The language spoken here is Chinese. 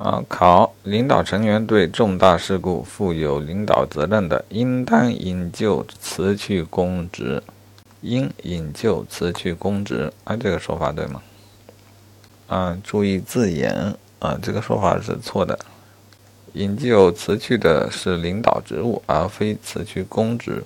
啊，考领导成员对重大事故负有领导责任的，应当引咎辞去公职。应引咎辞去公职，啊，这个说法对吗？啊，注意字眼啊，这个说法是错的。引咎辞去的是领导职务，而非辞去公职。